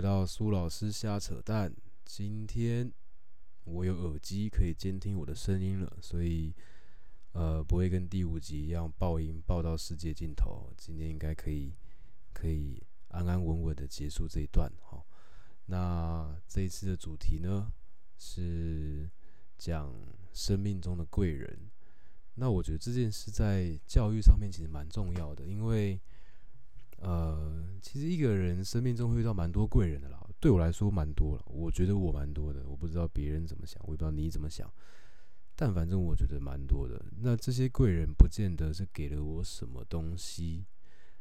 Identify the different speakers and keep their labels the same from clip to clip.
Speaker 1: 来到苏老师瞎扯淡。今天我有耳机可以监听我的声音了，所以呃不会跟第五集一样爆音爆到世界尽头。今天应该可以可以安安稳稳的结束这一段。好，那这一次的主题呢是讲生命中的贵人。那我觉得这件事在教育上面其实蛮重要的，因为。呃，其实一个人生命中会遇到蛮多贵人的啦。对我来说，蛮多了。我觉得我蛮多的，我不知道别人怎么想，我也不知道你怎么想。但反正我觉得蛮多的。那这些贵人不见得是给了我什么东西，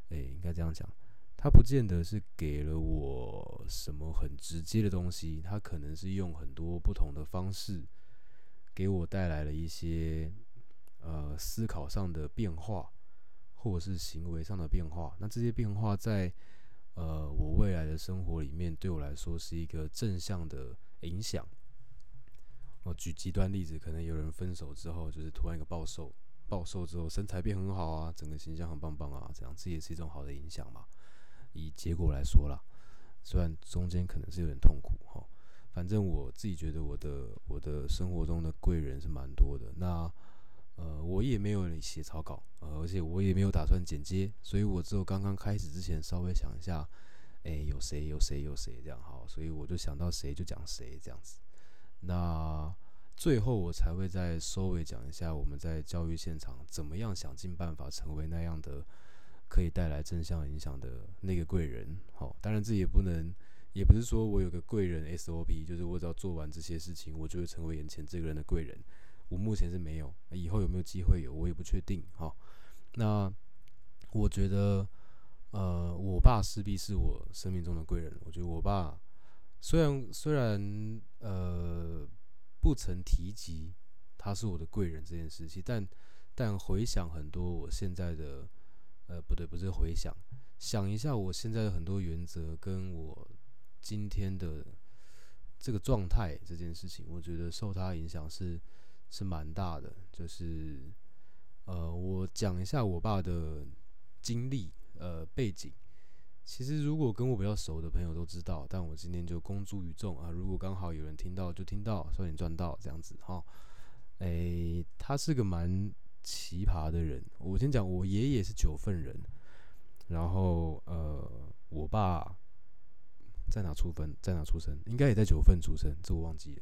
Speaker 1: 哎，应该这样讲，他不见得是给了我什么很直接的东西，他可能是用很多不同的方式给我带来了一些呃思考上的变化。或者是行为上的变化，那这些变化在呃我未来的生活里面，对我来说是一个正向的影响。我举极端例子，可能有人分手之后，就是突然一个暴瘦，暴瘦之后身材变很好啊，整个形象很棒棒啊，这样这也是一种好的影响嘛。以结果来说啦，虽然中间可能是有点痛苦哈，反正我自己觉得我的我的生活中的贵人是蛮多的。那呃，我也没有写草稿，呃，而且我也没有打算剪接，所以我只有刚刚开始之前稍微想一下，哎，有谁有谁有谁这样好，所以我就想到谁就讲谁这样子。那最后我才会再收尾讲一下我们在教育现场怎么样想尽办法成为那样的可以带来正向影响的那个贵人。好，当然这也不能，也不是说我有个贵人 SOP，就是我只要做完这些事情，我就会成为眼前这个人的贵人。我目前是没有，以后有没有机会有，我也不确定。哈，那我觉得，呃，我爸势必是我生命中的贵人。我觉得我爸虽然虽然呃不曾提及他是我的贵人这件事情，但但回想很多我现在的，呃，不对，不是回想，想一下我现在的很多原则跟我今天的这个状态这件事情，我觉得受他影响是。是蛮大的，就是，呃，我讲一下我爸的经历，呃，背景。其实如果跟我比较熟的朋友都知道，但我今天就公诸于众啊。如果刚好有人听到，就听到，算你赚到这样子哈。诶，他是个蛮奇葩的人。我先讲，我爷爷是九份人，然后呃，我爸在哪出分，在哪出生，应该也在九份出生，这我忘记了。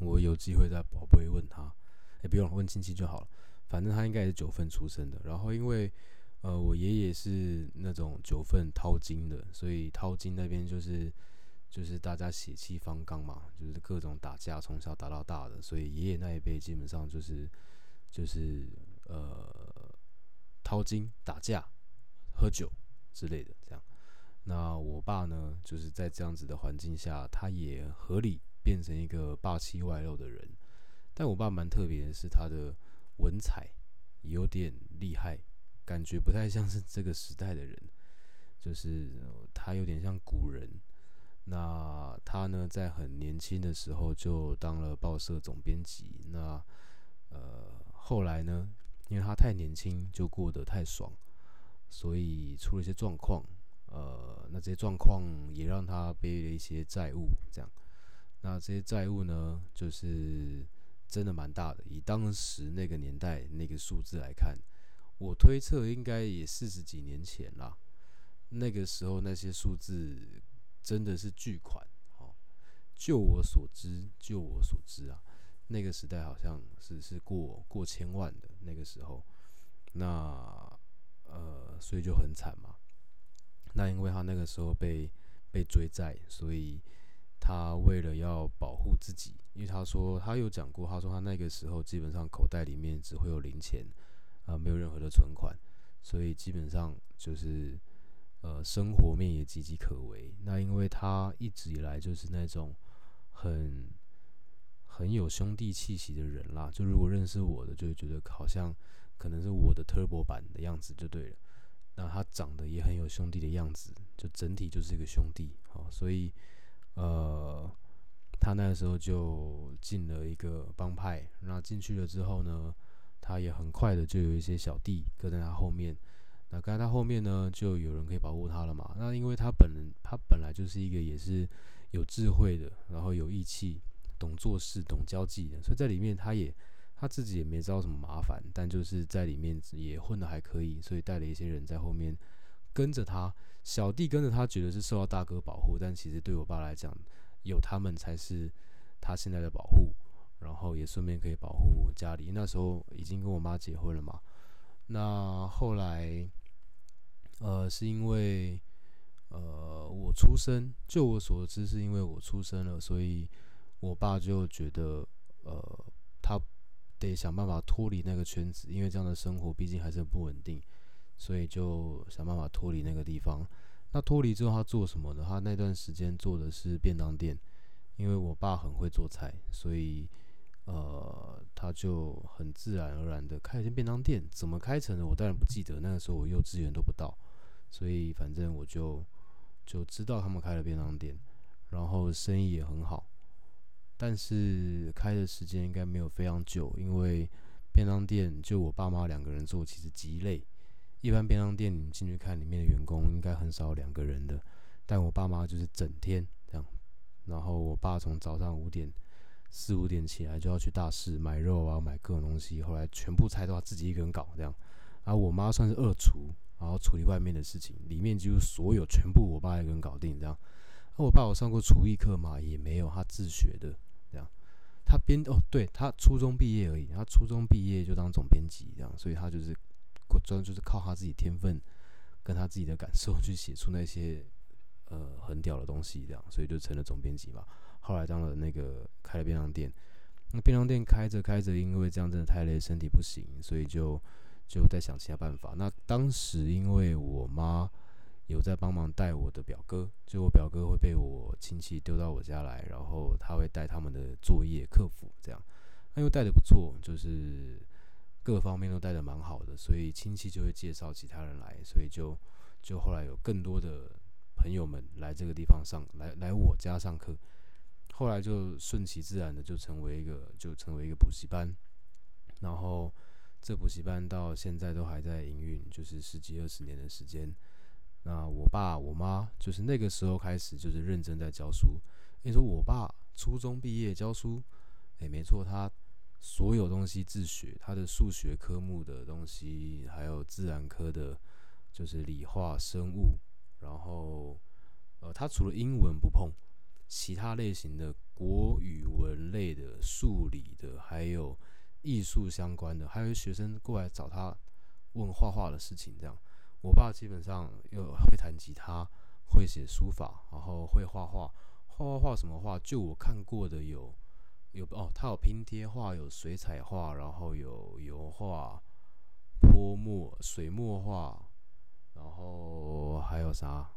Speaker 1: 我有机会再宝贝问他，也不用问亲戚就好了，反正他应该也是九份出生的。然后因为，呃，我爷爷是那种九份掏金的，所以掏金那边就是就是大家血气方刚嘛，就是各种打架，从小打到大的。所以爷爷那一辈基本上就是就是呃掏金、打架、喝酒之类的这样。那我爸呢，就是在这样子的环境下，他也合理。变成一个霸气外露的人，但我爸蛮特别的是，他的文采有点厉害，感觉不太像是这个时代的人，就是他有点像古人。那他呢，在很年轻的时候就当了报社总编辑。那呃，后来呢，因为他太年轻，就过得太爽，所以出了一些状况。呃，那这些状况也让他背了一些债务，这样。那这些债务呢，就是真的蛮大的。以当时那个年代那个数字来看，我推测应该也四十几年前啦。那个时候那些数字真的是巨款，哦。就我所知，就我所知啊，那个时代好像是是过过千万的那个时候。那呃，所以就很惨嘛。那因为他那个时候被被追债，所以。他为了要保护自己，因为他说他有讲过，他说他那个时候基本上口袋里面只会有零钱，啊，没有任何的存款，所以基本上就是呃生活面也岌岌可危。那因为他一直以来就是那种很很有兄弟气息的人啦，就如果认识我的，就会觉得好像可能是我的 Turbo 版的样子就对了。那他长得也很有兄弟的样子，就整体就是一个兄弟，好，所以。呃，他那个时候就进了一个帮派，那进去了之后呢，他也很快的就有一些小弟跟在他后面，那跟在他后面呢，就有人可以保护他了嘛？那因为他本人他本来就是一个也是有智慧的，然后有义气、懂做事、懂交际的，所以在里面他也他自己也没招什么麻烦，但就是在里面也混得还可以，所以带了一些人在后面跟着他，小弟跟着他，觉得是受到大哥保护，但其实对我爸来讲，有他们才是他现在的保护。然后也顺便可以保护家里。那时候已经跟我妈结婚了嘛。那后来，呃，是因为，呃，我出生，就我所知，是因为我出生了，所以我爸就觉得，呃，他得想办法脱离那个圈子，因为这样的生活毕竟还是不稳定，所以就想办法脱离那个地方。那脱离之后，他做什么呢？他那段时间做的是便当店，因为我爸很会做菜，所以。呃，他就很自然而然的开了间便当店，怎么开成的我当然不记得，那个时候我幼稚园都不到，所以反正我就就知道他们开了便当店，然后生意也很好，但是开的时间应该没有非常久，因为便当店就我爸妈两个人做，其实极累。一般便当店你进去看里面的员工应该很少两个人的，但我爸妈就是整天这样，然后我爸从早上五点。四五点起来就要去大市买肉啊，买各种东西。后来全部菜都要自己一个人搞这样。然后我妈算是二厨，然后处理外面的事情，里面几乎所有全部我爸一个人搞定这样。那我爸有上过厨艺课嘛？也没有，他自学的这样。他编哦，对他初中毕业而已，他初中毕业就当总编辑这样，所以他就是专就是靠他自己天分跟他自己的感受 去写出那些呃很屌的东西这样，所以就成了总编辑嘛。后来当了那个开了便当店，那便当店开着开着，因为这样真的太累，身体不行，所以就就在想其他办法。那当时因为我妈有在帮忙带我的表哥，就我表哥会被我亲戚丢到我家来，然后他会带他们的作业、客服这样。那因为带的不错，就是各方面都带的蛮好的，所以亲戚就会介绍其他人来，所以就就后来有更多的朋友们来这个地方上来来我家上课。后来就顺其自然的就成为一个就成为一个补习班，然后这补习班到现在都还在营运，就是十几二十年的时间。那我爸我妈就是那个时候开始就是认真在教书。你说我爸初中毕业教书，诶，没错，他所有东西自学，他的数学科目的东西，还有自然科的，就是理化生物，然后呃，他除了英文不碰。其他类型的国语文类的、数理的，还有艺术相关的，还有学生过来找他问画画的事情。这样，我爸基本上又会弹吉他，会写书法，然后会画画。画画画什么画？就我看过的有有哦，它有拼贴画，有水彩画，然后有油画、泼墨、水墨画，然后还有啥？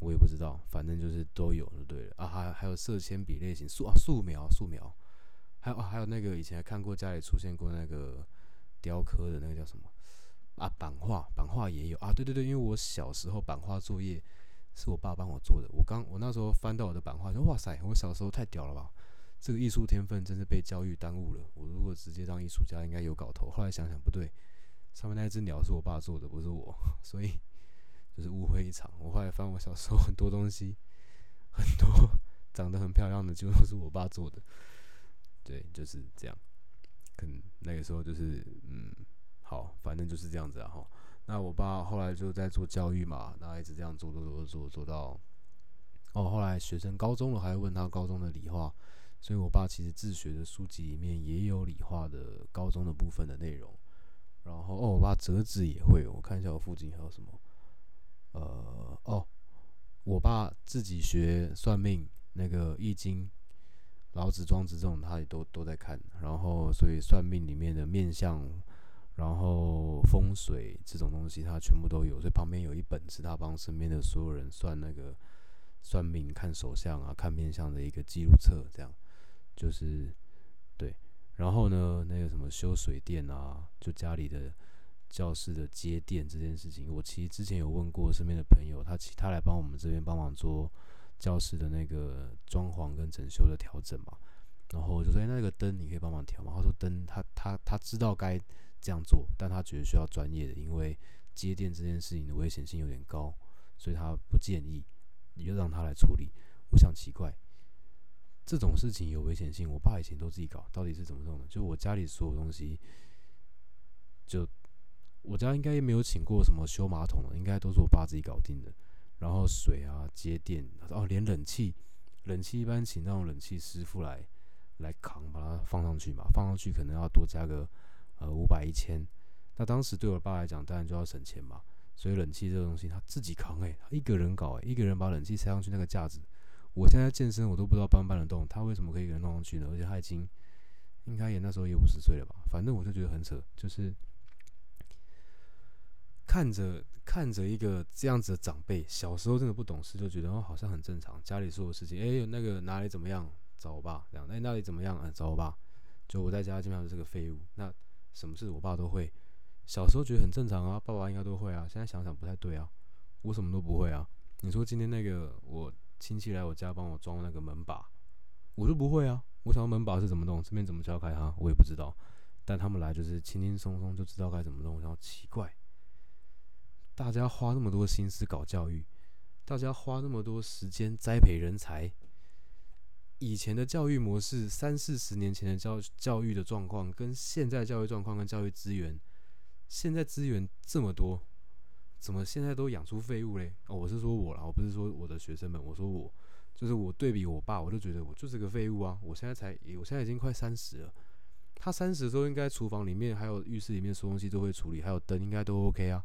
Speaker 1: 我也不知道，反正就是都有就对了。啊，还还有色铅笔类型素啊素描素描，还有还有那个以前看过家里出现过那个雕刻的那个叫什么？啊版画版画也有。啊对对对，因为我小时候版画作业是我爸帮我做的，我刚我那时候翻到我的版画，说哇塞，我小时候太屌了吧，这个艺术天分真是被教育耽误了，我如果直接当艺术家应该有搞头，后来想想不对，上面那只鸟是我爸做的，不是我，所以。就是误会一场。我后来翻我小时候很多东西，很多长得很漂亮的，就都是我爸做的。对，就是这样。可能那个时候就是嗯，好，反正就是这样子啊哈。那我爸后来就在做教育嘛，然后一直这样做做做做做到哦，后来学生高中了，还问他高中的理化，所以我爸其实自学的书籍里面也有理化的高中的部分的内容。然后哦，我爸折纸也会，我看一下我附近还有什么。呃哦，我爸自己学算命，那个易经、老子、庄子这种，他也都都在看。然后，所以算命里面的面相，然后风水这种东西，他全部都有。所以旁边有一本是他帮身边的所有人算那个算命、看手相啊、看面相的一个记录册，这样就是对。然后呢，那个什么修水电啊，就家里的。教室的接电这件事情，我其实之前有问过身边的朋友，他其他来帮我们这边帮忙做教室的那个装潢跟整修的调整嘛，然后我就说，哎，那个灯你可以帮忙调吗？他说灯他他他知道该这样做，但他觉得需要专业的，因为接电这件事情的危险性有点高，所以他不建议，你就让他来处理。我想奇怪，这种事情有危险性，我爸以前都自己搞，到底是怎么弄的？就我家里所有东西，就我家应该也没有请过什么修马桶的，应该都是我爸自己搞定的。然后水啊、接电，哦，连冷气，冷气一般请那种冷气师傅来来扛，把它放上去嘛，放上去可能要多加个呃五百一千。那当时对我爸来讲，当然就要省钱嘛，所以冷气这个东西他自己扛诶，他一个人搞诶，一个人把冷气塞上去那个架子，我现在健身我都不知道搬不搬得动，他为什么可以一个人弄上去呢？而且他已经应该也那时候也五十岁了吧，反正我就觉得很扯，就是看着看着一个这样子的长辈，小时候真的不懂事，就觉得哦好像很正常，家里所有事情，哎那个哪里怎么样找我爸这样，哎那里怎么样啊找我爸，就我在家基本上是个废物，那什么事我爸都会。小时候觉得很正常啊，爸爸应该都会啊。现在想想不太对啊，我什么都不会啊。你说今天那个我亲戚来我家帮我装那个门把，我就不会啊。我想要门把是怎么弄，这边怎么敲开它，我也不知道。但他们来就是轻轻松松就知道该怎么弄，然后奇怪，大家花那么多心思搞教育，大家花那么多时间栽培人才，以前的教育模式，三四十年前的教教育的状况，跟现在教育状况跟教育资源。现在资源这么多，怎么现在都养出废物嘞？哦，我是说我啦，我不是说我的学生们，我说我，就是我对比我爸，我就觉得我就是个废物啊！我现在才，我现在已经快三十了，他三十的时候应该厨房里面还有浴室里面所有东西都会处理，还有灯应该都 OK 啊。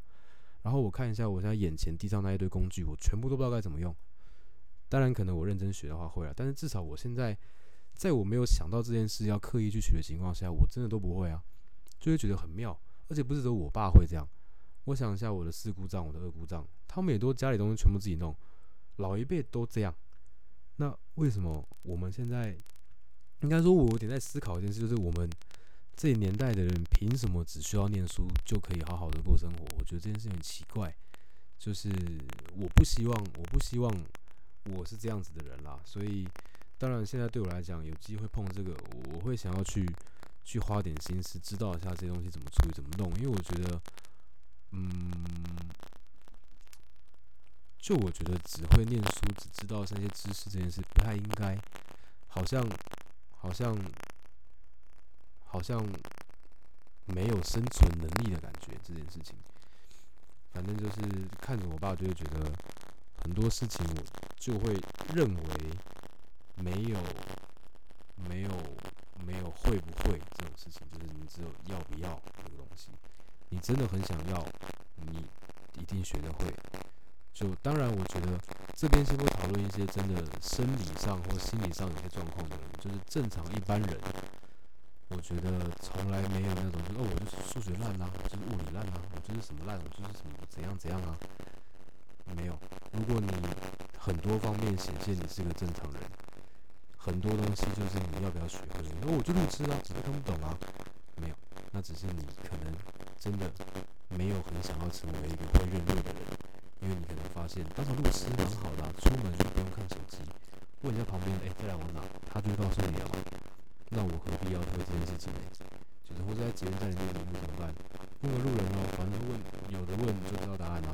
Speaker 1: 然后我看一下我现在眼前地上那一堆工具，我全部都不知道该怎么用。当然，可能我认真学的话会啊，但是至少我现在在我没有想到这件事要刻意去学的情况下，我真的都不会啊，就会觉得很妙。而且不是只有我爸会这样，我想一下，我的四姑丈、我的二姑丈，他们也都家里东西全部自己弄，老一辈都这样。那为什么我们现在，应该说，我有点在思考一件事，就是我们这一年代的人，凭什么只需要念书就可以好好的过生活？我觉得这件事很奇怪。就是我不希望，我不希望我是这样子的人啦。所以，当然现在对我来讲，有机会碰这个，我会想要去。去花点心思，知道一下这些东西怎么处理、怎么弄，因为我觉得，嗯，就我觉得只会念书、只知道这些知识这件事不太应该，好像，好像，好像没有生存能力的感觉。这件事情，反正就是看着我爸，就会觉得很多事情，我就会认为没有，没有。没有会不会这种事情，就是你只有要不要这个东西。你真的很想要，你一定学得会。就当然，我觉得这边是会讨论一些真的生理上或心理上有些状况的人，就是正常一般人，我觉得从来没有那种，就哦，我就是数学烂啊，我就是物理烂啊，我就是什么烂，我就是什么怎样怎样啊，没有。如果你很多方面显现你是个正常人。很多东西就是你要不要学会，那我就路痴啊，只是看不懂啊，没有，那只是你可能真的没有很想要成为一个会认路的人，因为你可能发现当场路痴蛮好的，出门就不用看手机，问一下旁边，哎，再来往哪，他就会告诉你了嘛，那我何必要做这件事情呢？就是或者在捷运站里面怎么办？问个路人哦，反正问有的问就知道答案了。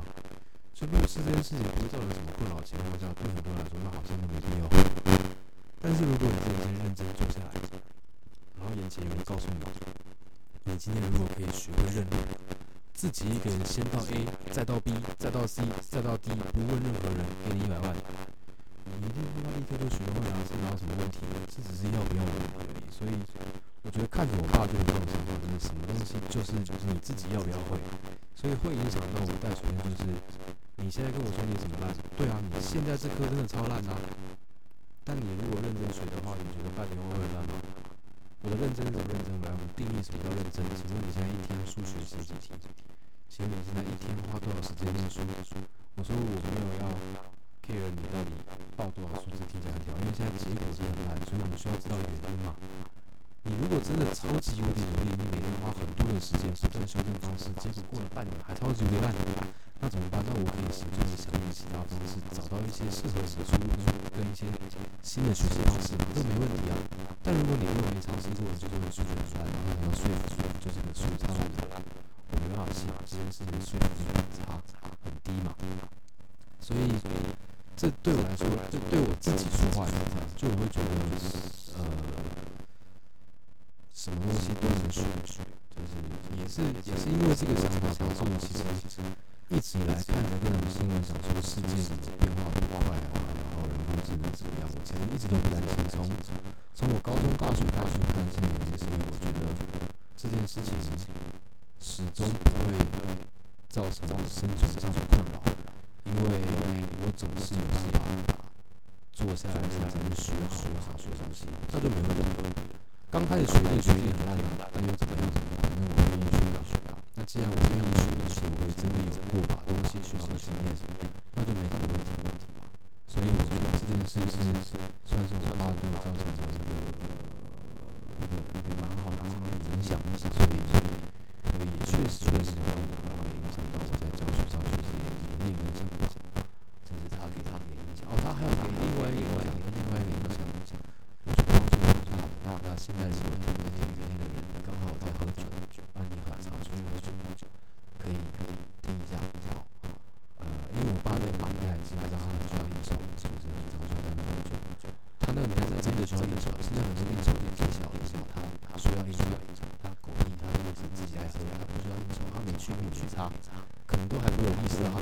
Speaker 1: 所以路痴这件事情不会造成什么困扰的情况下，对很多人来说，那好像都没必要。但是如果你今天认真坐下来，然后眼前有人告诉你，你今天如果可以学会认路，自己一个人先到 A，再到 B，再到 C，再到 D，不问任何人，给你一百万，你一定不要立刻就学会啊，这哪有什么问题？这只是要不要问而已。所以我觉得看着我爸就有这种情况，就是什么东西就是就是你自己要不要会，所以会影响到我带学生，就是你现在跟我说你怎么烂，对啊，你现在这科真的超烂啊。但你如果认真学的话，你觉得半年后会烂吗？我的认真是认真来，我定义什么叫认真？请问你现在一天数学写几题？请问你现在一天花多少时间念书？我说我没有要 care 你到底报多少数字听起来很屌，因为现在结果是很烂，所以我们需要知道原因嘛。你如果真的超级无敌努力，你每天花很多的时间修正修正方式，结果过了半年还超级无敌烂。那怎么办？那我可以协助你想用其他方式，找到一些适合你的出路跟一些新的学习方式，这没问题啊。但如果你认为长期做的就是数学很烂，然后想要说服就是你的数超烂，我没办法性，这件事情的水平差很低嘛。所以，这对我来说，就对我自己说话来讲，就我会觉得，呃，什么东西都能学，就是也是也是因为这个想法，导致我其实一直都不担心。从从我高中、大学、大学不担心，也是因为我觉得这件事情始终不会造成我生存上的困扰，因为我总是有办法坐下来认真学好学东西，那就没问题。刚开始学就学一点烂的，那又怎么样？反正我愿意学就学啊。那既然我愿意学，而且我也真的有过把东西学到的经验，那就没什么问题。我觉得这件事是算是我爸对我造成的一个一个一个蛮好蛮好的影响，所以所以。所以也确实确实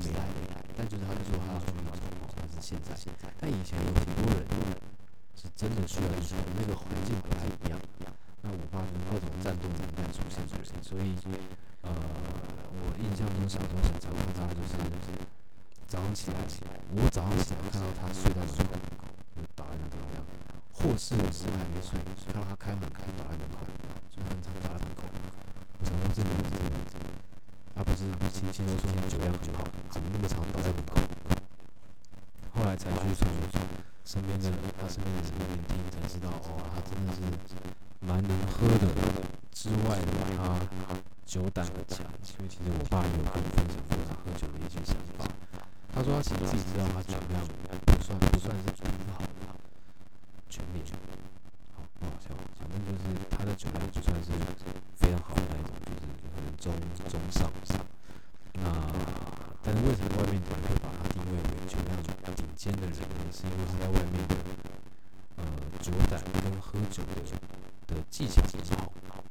Speaker 1: 没来没来，但就是他就说他要去应酬，但是现在，但以前有挺多人是真的需要应酬，那个环境不太一样。那我爸是各种战斗能力出现出现，所以呃，我印象中小时候很常看到就是早上起来起来，我早上起来看到他睡在门口，就打在那个地方，或是有时还没睡，看到他开门开倒在门口，就很常倒在门口，怎么这么这么？他不是轻轻的说酒量很好，怎么那么长倒在门口？后来才去从身边的，他身边的人那边听才知道，哦，他真的是蛮能喝的。之外，他酒胆很强。所以其实我爸有跟我分享过他喝酒的一些想法。他说他其实自己知道他酒量不算不算是很好的，全面。好，不好笑。反正就是他的酒量就算是非常好的那种，就是中中上。为什么外面的人会把他定位为酒量间的人呢？是因为他在外面呃酒胆跟喝酒的的技巧很好。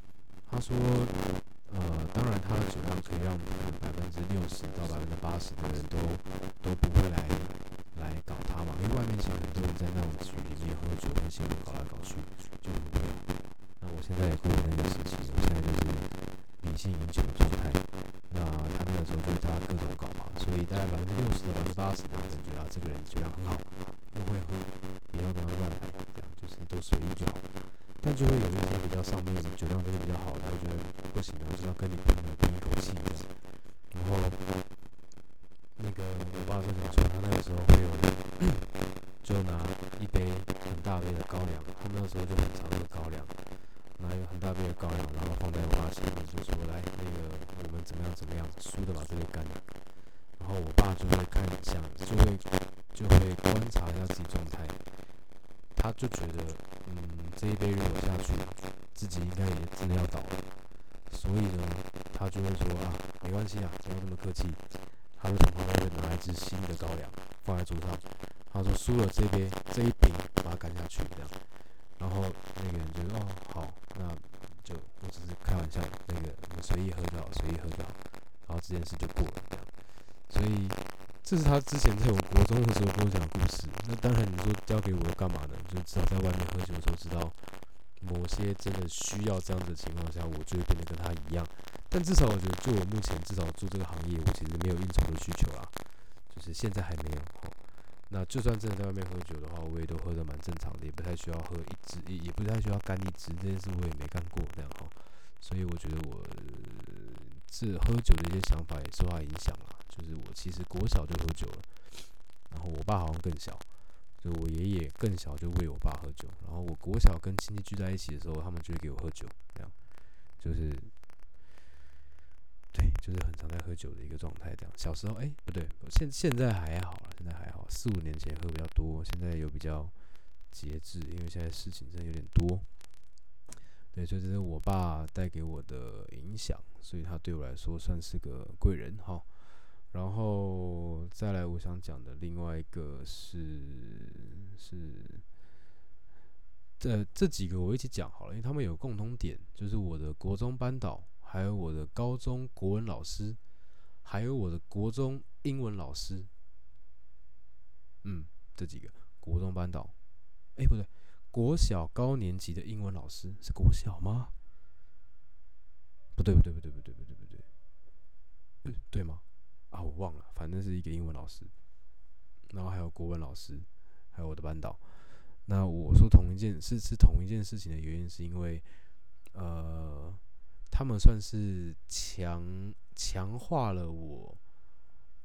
Speaker 1: 他说，呃，当然他的酒量可以让百分之六十到百分之八十的人都都不会来来搞他嘛，因为外面其实很多人在那种局里面喝酒跟新闻搞来搞去就不会。那我现在也过了那个时期，我现在就是理性饮酒的状态。那他那个时候就是他各种搞嘛。所以大概百分之六十到百分之八十的这个人酒量很好，又会喝，不要跟他乱来，这样就是都随意就好。但就会有一些比较上面酒量都是比较好的，他觉得不行，我就要跟你拼了，拼一口气。然后那个我爸就怎么说？他那个时候会有，就拿一杯很大杯的高粱，他们那时候就很常喝高粱，拿一个很大杯的高粱，然后放在我爸前面，就说来那个我们怎么样怎么样，输的把这杯干自己应该也真的要倒了，所以呢，他就会说啊，没关系啊，不要那么客气，他就从旁边拿一支新的高粱放在桌上，他说输了这杯这一瓶把它干下去这样，然后那个人就说哦好，那就我只是开玩笑，那个我们随意喝就好，随意喝就好，然后这件事就过了这样。所以，这是他之前在我国中的时候跟我讲故事。那当然，你说交给我干嘛呢？就至少在外面喝酒的时候，知道某些真的需要这样子的情况下，我就会变得跟他一样。但至少我觉得，就我目前至少做这个行业，我其实没有应酬的需求啦，就是现在还没有。那就算真的在外面喝酒的话，我也都喝的蛮正常的，也不太需要喝一支，也也不太需要干一支。这件事我也没干过这样哈。所以我觉得我这喝酒的一些想法也受他影响了。就是我其实国小就喝酒了，然后我爸好像更小，就我爷爷更小就喂我爸喝酒，然后我国小跟亲戚聚在一起的时候，他们就会给我喝酒，这样，就是，对，就是很常在喝酒的一个状态，这样。小时候，哎，不对，现现在还好了，现在还好，四五年前喝比较多，现在有比较节制，因为现在事情真的有点多。对，所以这是我爸带给我的影响，所以他对我来说算是个贵人哈。然后再来，我想讲的另外一个是是这这几个我一起讲好了，因为他们有共同点，就是我的国中班导，还有我的高中国文老师，还有我的国中英文老师。嗯，这几个国中班导，哎，不对，国小高年级的英文老师是国小吗？不对，不对，不对，不对，不对，不对，对对吗？啊，我忘了，反正是一个英文老师，然后还有国文老师，还有我的班导。那我说同一件是是同一件事情的原因，是因为，呃，他们算是强强化了我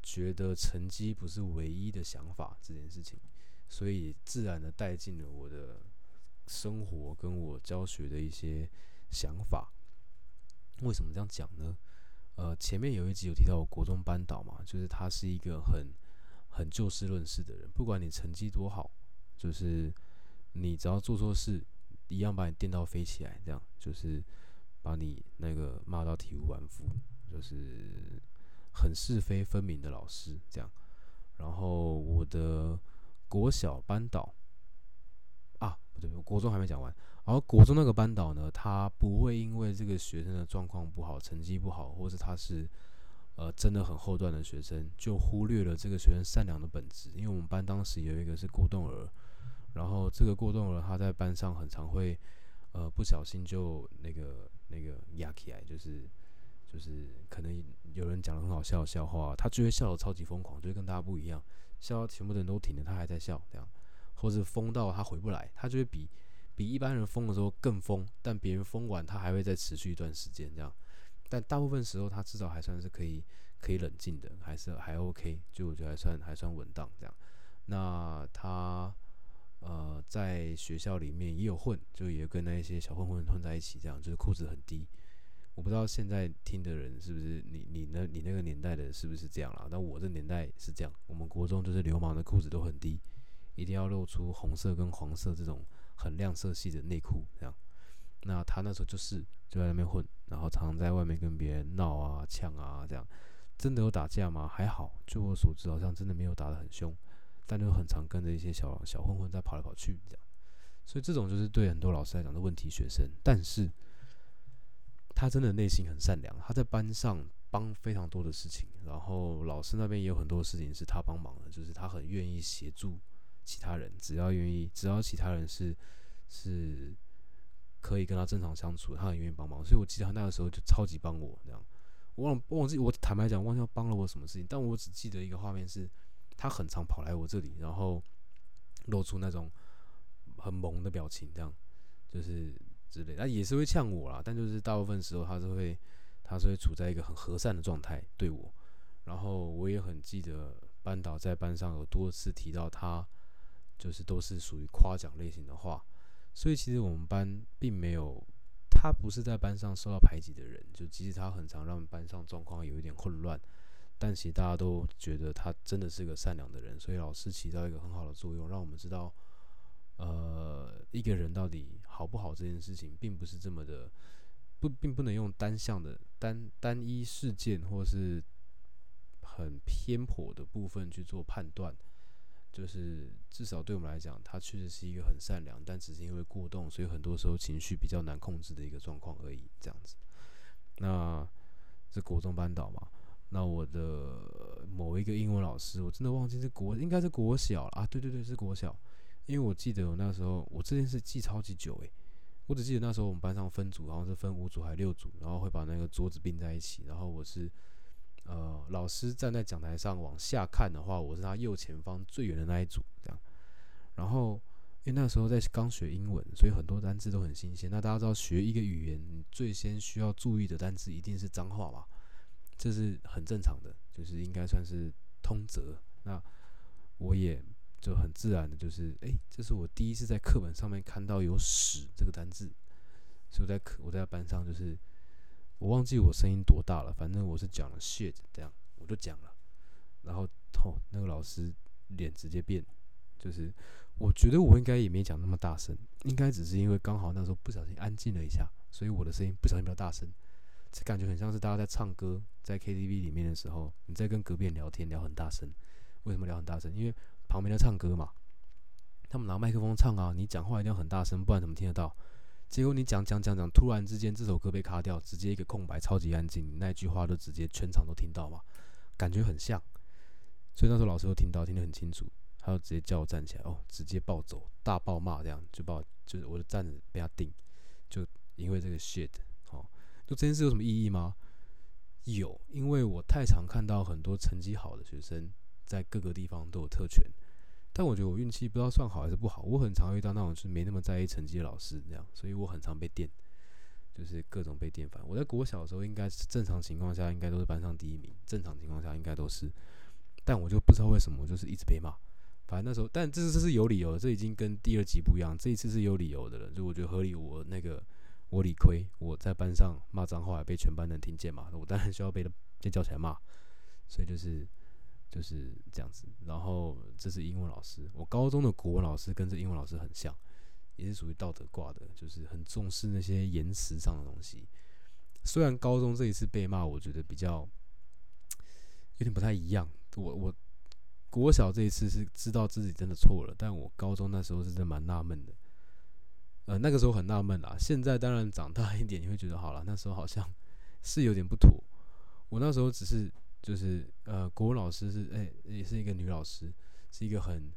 Speaker 1: 觉得成绩不是唯一的想法这件事情，所以自然的带进了我的生活跟我教学的一些想法。为什么这样讲呢？呃，前面有一集有提到我国中班导嘛，就是他是一个很很就事论事的人，不管你成绩多好，就是你只要做错事，一样把你电到飞起来，这样就是把你那个骂到体无完肤，就是很是非分明的老师这样。然后我的国小班导，不对，国中还没讲完。然后国中那个班导呢，他不会因为这个学生的状况不好、成绩不好，或是他是呃真的很后段的学生，就忽略了这个学生善良的本质。因为我们班当时有一个是过动儿，然后这个过动儿他在班上很常会呃不小心就那个那个压起来，就是就是可能有人讲了很好笑的笑话，他就会笑得超级疯狂，就会跟大家不一样，笑到全部的人都停了，他还在笑这样，或是疯到他回不来，他就会比。比一般人疯的时候更疯，但别人疯完，他还会再持续一段时间这样。但大部分时候，他至少还算是可以可以冷静的，还是还 OK，就我觉得还算还算稳当这样。那他呃在学校里面也有混，就也跟那一些小混混混在一起，这样就是裤子很低。我不知道现在听的人是不是你你那你那个年代的是不是这样啦？但我这年代是这样，我们国中就是流氓的裤子都很低，一定要露出红色跟黄色这种。很亮色系的内裤，这样。那他那时候就是就在那边混，然后常常在外面跟别人闹啊、呛啊，这样。真的有打架吗？还好，据我所知，好像真的没有打得很凶，但就很常跟着一些小小混混在跑来跑去，这样。所以这种就是对很多老师来讲的问题学生，但是他真的内心很善良，他在班上帮非常多的事情，然后老师那边也有很多事情是他帮忙的，就是他很愿意协助。其他人只要愿意，只要其他人是是可以跟他正常相处，他很愿意帮忙。所以我记得他那个时候就超级帮我这样。我忘忘记我坦白讲忘记他帮了我什么事情，但我只记得一个画面是，他很常跑来我这里，然后露出那种很萌的表情，这样就是之类。那也是会呛我啦，但就是大部分时候他是会他是会处在一个很和善的状态对我。然后我也很记得班导在班上有多次提到他。就是都是属于夸奖类型的话，所以其实我们班并没有他不是在班上受到排挤的人，就即使他很常让班上状况有一点混乱，但其实大家都觉得他真的是个善良的人，所以老师起到一个很好的作用，让我们知道，呃，一个人到底好不好这件事情，并不是这么的不，并不能用单向的单单一事件或是很偏颇的部分去做判断。就是至少对我们来讲，他确实是一个很善良，但只是因为过动，所以很多时候情绪比较难控制的一个状况而已。这样子，那是国中班导嘛？那我的某一个英文老师，我真的忘记是国，应该是国小啊？对对对，是国小。因为我记得我那时候，我这件事记超级久诶，我只记得那时候我们班上分组，然后是分五组还是六组，然后会把那个桌子并在一起，然后我是。呃，老师站在讲台上往下看的话，我是他右前方最远的那一组，这样。然后，因为那时候在刚学英文，所以很多单词都很新鲜。那大家知道，学一个语言最先需要注意的单词一定是脏话嘛？这是很正常的，就是应该算是通则。那我也就很自然的，就是哎，这是我第一次在课本上面看到有“屎”这个单字，所以我在课我在班上就是。我忘记我声音多大了，反正我是讲了 shit 这样，我就讲了，然后哦，那个老师脸直接变，就是我觉得我应该也没讲那么大声，应该只是因为刚好那时候不小心安静了一下，所以我的声音不小心比较大声，这感觉很像是大家在唱歌，在 KTV 里面的时候，你在跟隔壁人聊天聊很大声，为什么聊很大声？因为旁边在唱歌嘛，他们拿麦克风唱啊，你讲话一定要很大声，不然怎么听得到？结果你讲讲讲讲，突然之间这首歌被卡掉，直接一个空白，超级安静，那句话都直接全场都听到嘛，感觉很像。所以那时候老师都听到，听得很清楚，他就直接叫我站起来，哦，直接暴走，大暴骂这样，就把我就是我的站子被他定，就因为这个 shit，好，就这件事有什么意义吗？有，因为我太常看到很多成绩好的学生在各个地方都有特权。但我觉得我运气不知道算好还是不好，我很常遇到那种就是没那么在意成绩的老师，这样，所以我很常被电，就是各种被电翻。我在国小的时候，应该是正常情况下应该都是班上第一名，正常情况下应该都是，但我就不知道为什么，就是一直被骂。反正那时候，但这次是有理由的，这已经跟第二集不一样，这一次是有理由的了，就我觉得合理。我那个我理亏，我在班上骂脏话被全班人听见嘛，我当然需要被被叫起来骂，所以就是。就是这样子，然后这是英文老师，我高中的国文老师跟这英文老师很像，也是属于道德挂的，就是很重视那些言辞上的东西。虽然高中这一次被骂，我觉得比较有点不太一样。我我国小这一次是知道自己真的错了，但我高中那时候是真蛮纳闷的。呃，那个时候很纳闷啊，现在当然长大一点，你会觉得好了，那时候好像 是有点不妥。我那时候只是。就是呃，国文老师是哎，也是一个女老师，是一个很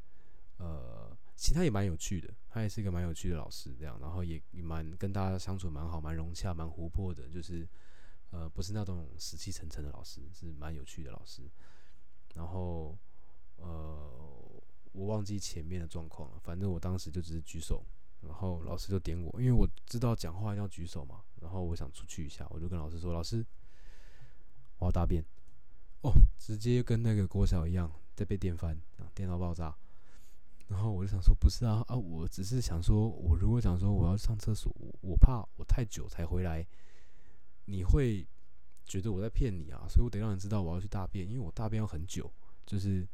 Speaker 1: 呃，其他也蛮有趣的，她也是一个蛮有趣的老师，这样，然后也也蛮跟大家相处蛮好，蛮融洽，蛮活泼的，就是呃，不是那种死气沉沉的老师，是蛮有趣的老师。然后呃，我忘记前面的状况了，反正我当时就只是举手，然后老师就点我，因为我知道讲话要举手嘛，然后我想出去一下，我就跟老师说：“老师，我要大便。”哦，直接跟那个国小一样，在被电翻啊，电脑爆炸。然后我就想说，不是啊啊，我只是想说，我如果想说我要上厕所，我怕我太久才回来，你会觉得我在骗你啊，所以我得让人知道我要去大便，因为我大便要很久，就是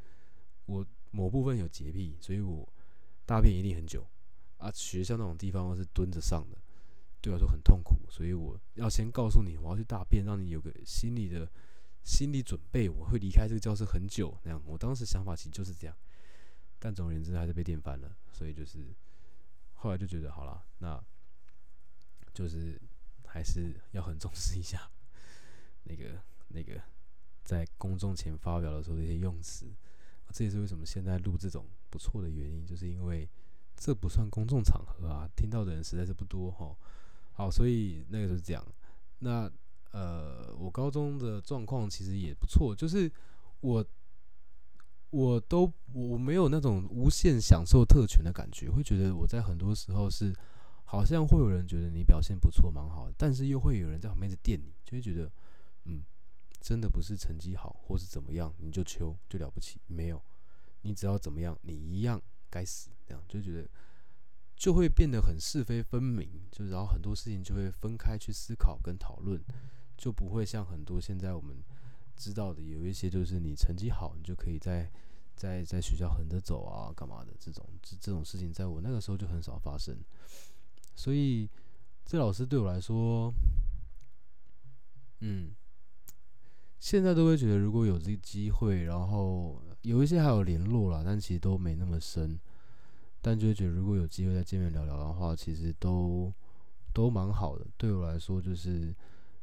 Speaker 1: 我某部分有洁癖，所以我大便一定很久啊。学校那种地方是蹲着上的，对我来说很痛苦，所以我要先告诉你我要去大便，让你有个心理的。心理准备，我会离开这个教室很久。那样，我当时想法其实就是这样。但总而言之，还是被电翻了。所以就是后来就觉得，好了，那就是还是要很重视一下那个那个在公众前发表的时候一些用词。这也是为什么现在录这种不错的原因，就是因为这不算公众场合啊，听到的人实在是不多哈。好，所以那个时候是这样。那。呃，我高中的状况其实也不错，就是我我都我没有那种无限享受特权的感觉，会觉得我在很多时候是好像会有人觉得你表现不错，蛮好的，但是又会有人在旁边在电你，就会觉得嗯，真的不是成绩好或是怎么样你就求就了不起，没有，你只要怎么样你一样该死，这样就觉得就会变得很是非分明，就然后很多事情就会分开去思考跟讨论。就不会像很多现在我们知道的，有一些就是你成绩好，你就可以在在在学校横着走啊，干嘛的这种这这种事情，在我那个时候就很少发生。所以这老师对我来说，嗯，现在都会觉得如果有这个机会，然后有一些还有联络了，但其实都没那么深。但就会觉得如果有机会再见面聊聊的话，其实都都蛮好的。对我来说，就是。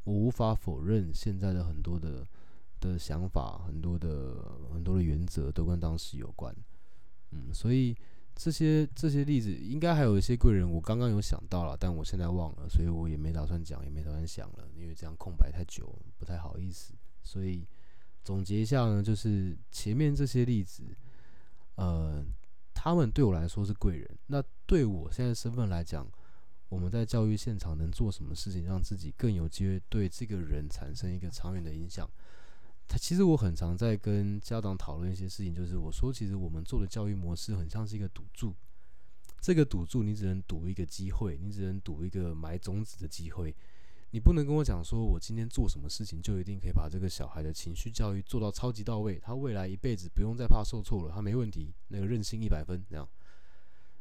Speaker 1: 我无法否认，现在的很多的的想法，很多的很多的原则都跟当时有关，嗯，所以这些这些例子应该还有一些贵人，我刚刚有想到了，但我现在忘了，所以我也没打算讲，也没打算想了，因为这样空白太久，不太好意思。所以总结一下呢，就是前面这些例子，呃，他们对我来说是贵人，那对我现在身份来讲。我们在教育现场能做什么事情，让自己更有机会对这个人产生一个长远的影响？他其实我很常在跟家长讨论一些事情，就是我说，其实我们做的教育模式很像是一个赌注。这个赌注你只能赌一个机会，你只能赌一个埋种子的机会。你不能跟我讲说，我今天做什么事情就一定可以把这个小孩的情绪教育做到超级到位，他未来一辈子不用再怕受挫了，他没问题，那个任性一百分这样。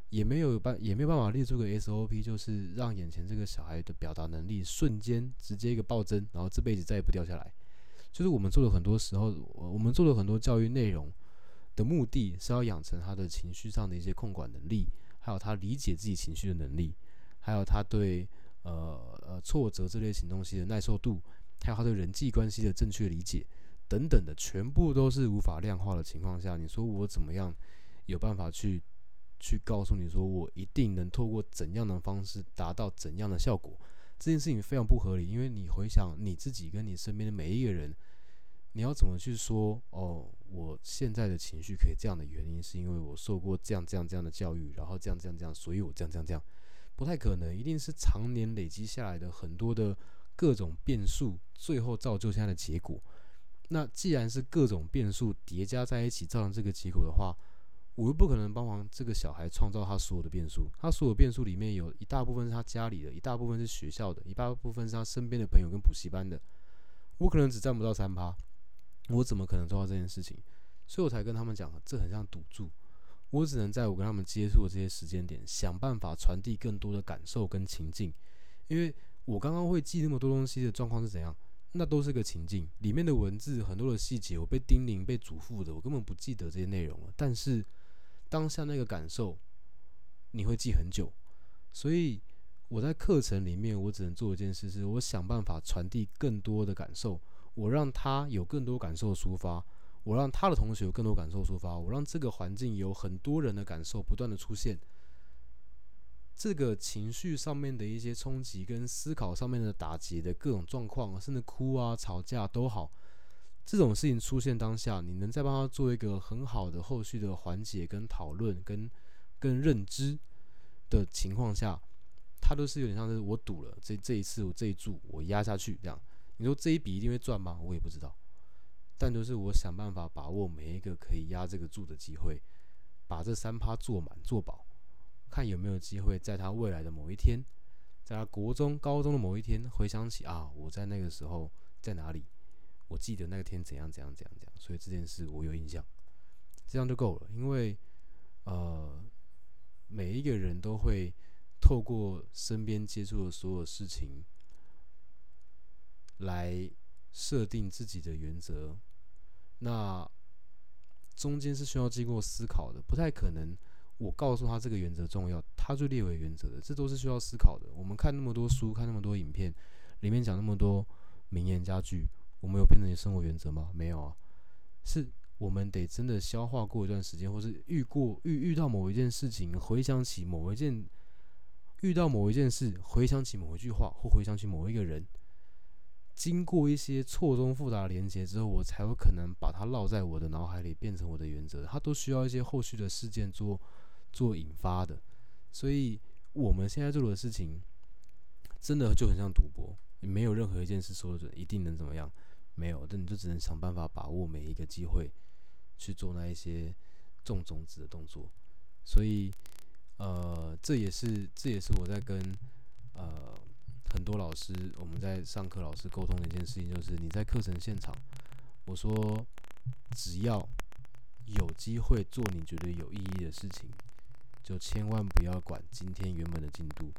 Speaker 1: 也没有办也没有办法列出个 SOP，就是让眼前这个小孩的表达能力瞬间直接一个暴增，然后这辈子再也不掉下来。就是我们做了很多时候，我我们做了很多教育内容的目的是要养成他的情绪上的一些控管能力，还有他理解自己情绪的能力，还有他对呃呃挫折这类型东西的耐受度，还有他对人际关系的正确理解等等的，全部都是无法量化的情况下，你说我怎么样有办法去去告诉你说我一定能透过怎样的方式达到怎样的效果？这件事情非常不合理，因为你回想你自己跟你身边的每一个人，你要怎么去说哦？我现在的情绪可以这样的原因，是因为我受过这样这样这样的教育，然后这样这样这样，所以我这样这样这样，不太可能，一定是常年累积下来的很多的各种变数，最后造就现在的结果。那既然是各种变数叠加在一起造成这个结果的话，我又不可能帮忙这个小孩创造他所有的变数，他所有变数里面有一大部分是他家里的，一大部分是学校的，一大部分是他身边的朋友跟补习班的，我可能只占不到三趴，我怎么可能做到这件事情？所以我才跟他们讲，这很像赌注，我只能在我跟他们接触的这些时间点，想办法传递更多的感受跟情境，因为我刚刚会记那么多东西的状况是怎样，那都是个情境，里面的文字很多的细节，我被叮咛、被嘱咐的，我根本不记得这些内容了，但是。当下那个感受，你会记很久，所以我在课程里面，我只能做一件事，是我想办法传递更多的感受，我让他有更多感受抒发，我让他的同学有更多感受抒发，我让这个环境有很多人的感受不断的出现，这个情绪上面的一些冲击跟思考上面的打击的各种状况，甚至哭啊、吵架都好。这种事情出现当下，你能再帮他做一个很好的后续的缓解、跟讨论、跟跟认知的情况下，他都是有点像是我赌了这这一次我这一注我压下去这样。你说这一笔一定会赚吗？我也不知道，但就是我想办法把握每一个可以压这个注的机会，把这三趴做满做饱，看有没有机会在他未来的某一天，在他国中、高中的某一天回想起啊，我在那个时候在哪里。我记得那天怎样怎样怎样怎样，所以这件事我有印象，这样就够了。因为，呃，每一个人都会透过身边接触的所有事情，来设定自己的原则。那中间是需要经过思考的，不太可能。我告诉他这个原则重要，他就列为原则的，这都是需要思考的。我们看那么多书，看那么多影片，里面讲那么多名言佳句。我们有变成你生活原则吗？没有啊，是我们得真的消化过一段时间，或是遇过遇遇到某一件事情，回想起某一件，遇到某一件事，回想起某一句话，或回想起某一个人，经过一些错综复杂的连接之后，我才有可能把它烙在我的脑海里，变成我的原则。它都需要一些后续的事件做做引发的，所以我们现在做的事情，真的就很像赌博，没有任何一件事说准一定能怎么样。没有，但你就只能想办法把握每一个机会，去做那一些种种子的动作。所以，呃，这也是这也是我在跟呃很多老师我们在上课老师沟通的一件事情，就是你在课程现场，我说只要有机会做你觉得有意义的事情，就千万不要管今天原本的进度，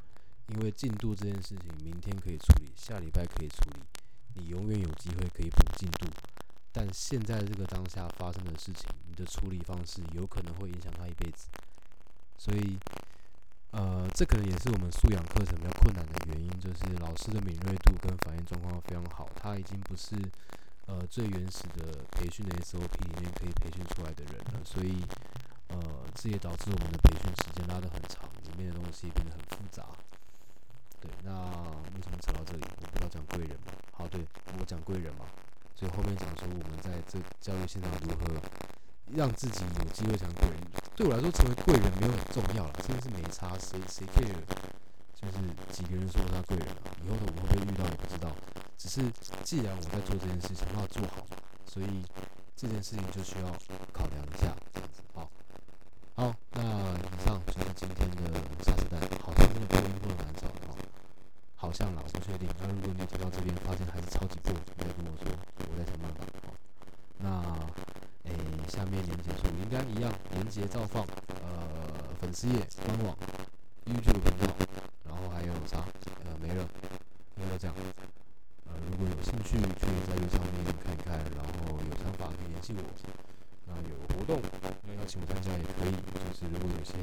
Speaker 1: 因为进度这件事情明天可以处理，下礼拜可以处理。你永远有机会可以补进度，但现在这个当下发生的事情，你的处理方式有可能会影响他一辈子。所以，呃，这可能也是我们素养课程比较困难的原因，就是老师的敏锐度跟反应状况非常好，他已经不是呃最原始的培训的 SOP 里面可以培训出来的人了。所以，呃，这也导致我们的培训时间拉得很长，里面的东西变得很。为什么扯到这里？我不知道讲贵人嘛。好，对我讲贵人嘛，所以后面讲说我们在这教育现场如何让自己有机会成为贵人。对我来说，成为贵人没有很重要了，真的是没差，谁谁 care，就是几个人说他贵人了，以后的我会不会遇到也不知道。只是既然我在做这件事情，我要做好，所以这件事情就需要考量一下，那如果你听到这边发现还是超级过，你要跟我说，我再想办法。好，那诶，下面连接处应该一样，连接照放。呃，粉丝页、官网、YouTube 频道，然后还有啥？呃，没了，没了这样。呃，如果有兴趣，可以在这上面看一看，然后有想法可以联系我。那有活动要邀请我参加也可以，就是如果有些